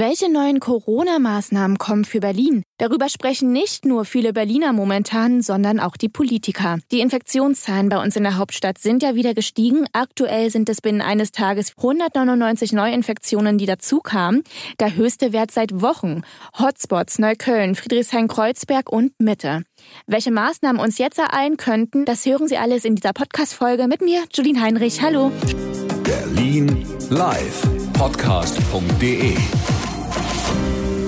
Welche neuen Corona-Maßnahmen kommen für Berlin? Darüber sprechen nicht nur viele Berliner momentan, sondern auch die Politiker. Die Infektionszahlen bei uns in der Hauptstadt sind ja wieder gestiegen. Aktuell sind es binnen eines Tages 199 Neuinfektionen, die dazukamen. Der höchste Wert seit Wochen. Hotspots Neukölln, Friedrichshain-Kreuzberg und Mitte. Welche Maßnahmen uns jetzt ereilen könnten, das hören Sie alles in dieser Podcast-Folge mit mir, Julien Heinrich. Hallo. Berlin live. Podcast.de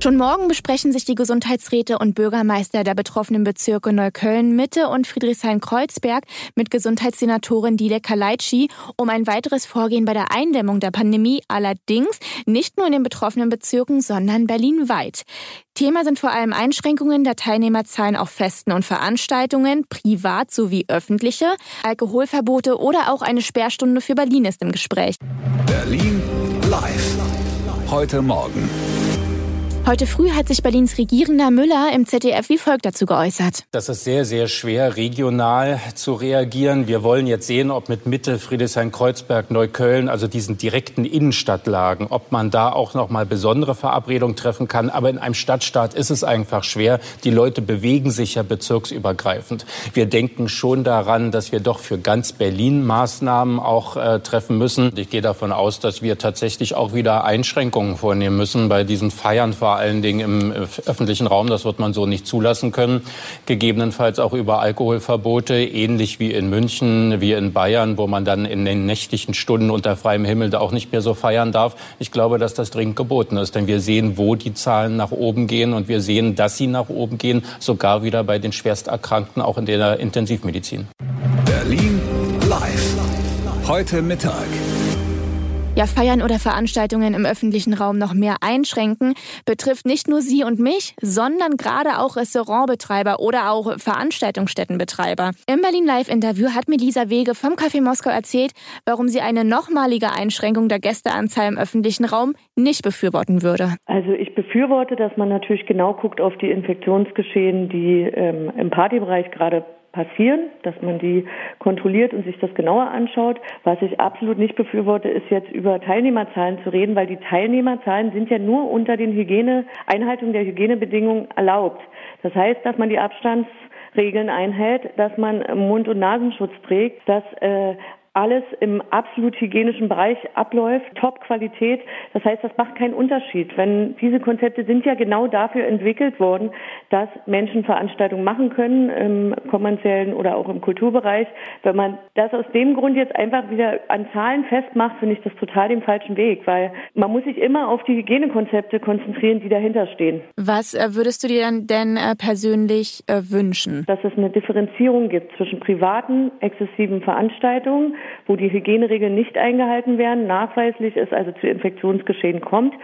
Schon morgen besprechen sich die Gesundheitsräte und Bürgermeister der betroffenen Bezirke Neukölln, Mitte und Friedrichshain-Kreuzberg mit Gesundheitssenatorin Dilek Kaleitschi um ein weiteres Vorgehen bei der Eindämmung der Pandemie, allerdings nicht nur in den betroffenen Bezirken, sondern berlinweit. Thema sind vor allem Einschränkungen der Teilnehmerzahlen auf Festen und Veranstaltungen, privat sowie öffentliche, Alkoholverbote oder auch eine Sperrstunde für Berlin ist im Gespräch. Berlin live. Heute Morgen. Heute früh hat sich Berlins Regierender Müller im ZDF wie folgt dazu geäußert. Das ist sehr, sehr schwer, regional zu reagieren. Wir wollen jetzt sehen, ob mit Mitte, Friedrichshain-Kreuzberg, Neukölln, also diesen direkten Innenstadtlagen, ob man da auch noch mal besondere Verabredungen treffen kann. Aber in einem Stadtstaat ist es einfach schwer. Die Leute bewegen sich ja bezirksübergreifend. Wir denken schon daran, dass wir doch für ganz Berlin Maßnahmen auch äh, treffen müssen. Ich gehe davon aus, dass wir tatsächlich auch wieder Einschränkungen vornehmen müssen bei diesen Feiern, vor allen Dingen im öffentlichen Raum. Das wird man so nicht zulassen können. Gegebenenfalls auch über Alkoholverbote, ähnlich wie in München, wie in Bayern, wo man dann in den nächtlichen Stunden unter freiem Himmel da auch nicht mehr so feiern darf. Ich glaube, dass das dringend geboten ist, denn wir sehen, wo die Zahlen nach oben gehen und wir sehen, dass sie nach oben gehen, sogar wieder bei den Schwersterkrankten, auch in der Intensivmedizin. Berlin live. Heute Mittag ja Feiern oder Veranstaltungen im öffentlichen Raum noch mehr einschränken, betrifft nicht nur Sie und mich, sondern gerade auch Restaurantbetreiber oder auch Veranstaltungsstättenbetreiber. Im Berlin Live Interview hat mir Lisa Wege vom Café Moskau erzählt, warum sie eine nochmalige Einschränkung der Gästeanzahl im öffentlichen Raum nicht befürworten würde. Also ich befürworte, dass man natürlich genau guckt auf die Infektionsgeschehen, die ähm, im Partybereich gerade passieren, dass man die kontrolliert und sich das genauer anschaut. Was ich absolut nicht befürworte, ist jetzt über Teilnehmerzahlen zu reden, weil die Teilnehmerzahlen sind ja nur unter den Hygiene, Einhaltung der Hygienebedingungen erlaubt. Das heißt, dass man die Abstandsregeln einhält, dass man Mund- und Nasenschutz trägt, dass äh, alles im absolut hygienischen Bereich abläuft, Top-Qualität. Das heißt, das macht keinen Unterschied. Wenn diese Konzepte sind ja genau dafür entwickelt worden, dass Menschen Veranstaltungen machen können, im kommerziellen oder auch im Kulturbereich. Wenn man das aus dem Grund jetzt einfach wieder an Zahlen festmacht, finde ich das total den falschen Weg, weil man muss sich immer auf die Hygienekonzepte konzentrieren, die dahinter stehen. Was äh, würdest du dir denn äh, persönlich äh, wünschen? Dass es eine Differenzierung gibt zwischen privaten, exzessiven Veranstaltungen wo die Hygieneregeln nicht eingehalten werden, nachweislich es also zu Infektionsgeschehen kommt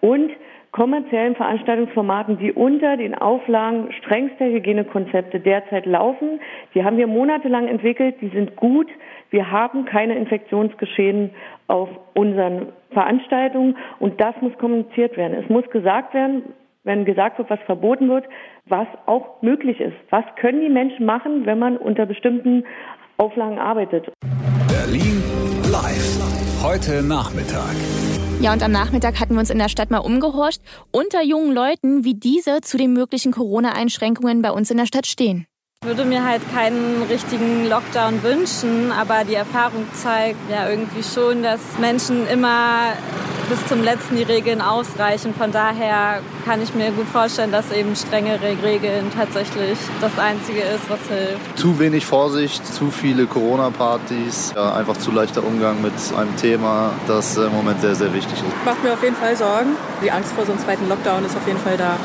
und kommerziellen Veranstaltungsformaten, die unter den Auflagen strengster Hygienekonzepte derzeit laufen. Die haben wir monatelang entwickelt, die sind gut. Wir haben keine Infektionsgeschehen auf unseren Veranstaltungen und das muss kommuniziert werden. Es muss gesagt werden, wenn gesagt wird, was verboten wird, was auch möglich ist. Was können die Menschen machen, wenn man unter bestimmten Auflagen arbeitet? Berlin live. Heute Nachmittag. Ja, und am Nachmittag hatten wir uns in der Stadt mal umgehorcht unter jungen Leuten, wie diese zu den möglichen Corona-Einschränkungen bei uns in der Stadt stehen. Ich würde mir halt keinen richtigen Lockdown wünschen, aber die Erfahrung zeigt ja irgendwie schon, dass Menschen immer bis zum letzten die Regeln ausreichen. Von daher kann ich mir gut vorstellen, dass eben strengere Regeln tatsächlich das Einzige ist, was hilft. Zu wenig Vorsicht, zu viele Corona-Partys, ja, einfach zu leichter Umgang mit einem Thema, das im Moment sehr, sehr wichtig ist. Macht mir auf jeden Fall Sorgen. Die Angst vor so einem zweiten Lockdown ist auf jeden Fall da.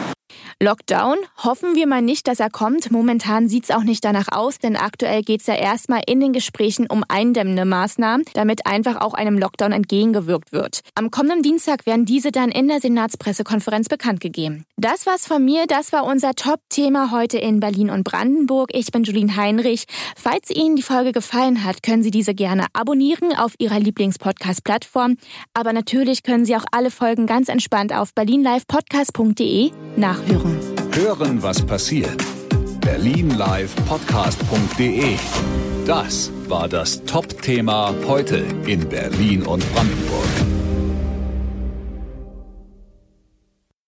Lockdown? Hoffen wir mal nicht, dass er kommt. Momentan sieht es auch nicht danach aus, denn aktuell geht es ja erstmal in den Gesprächen um eindämmende Maßnahmen, damit einfach auch einem Lockdown entgegengewirkt wird. Am kommenden Dienstag werden diese dann in der Senatspressekonferenz bekannt gegeben. Das war's von mir. Das war unser Top-Thema heute in Berlin und Brandenburg. Ich bin Julien Heinrich. Falls Ihnen die Folge gefallen hat, können Sie diese gerne abonnieren auf Ihrer Lieblingspodcast-Plattform. Aber natürlich können Sie auch alle Folgen ganz entspannt auf berlinlivepodcast.de nachhören. Hören, was passiert. Berlinlivepodcast.de. Das war das Top-Thema heute in Berlin und Brandenburg.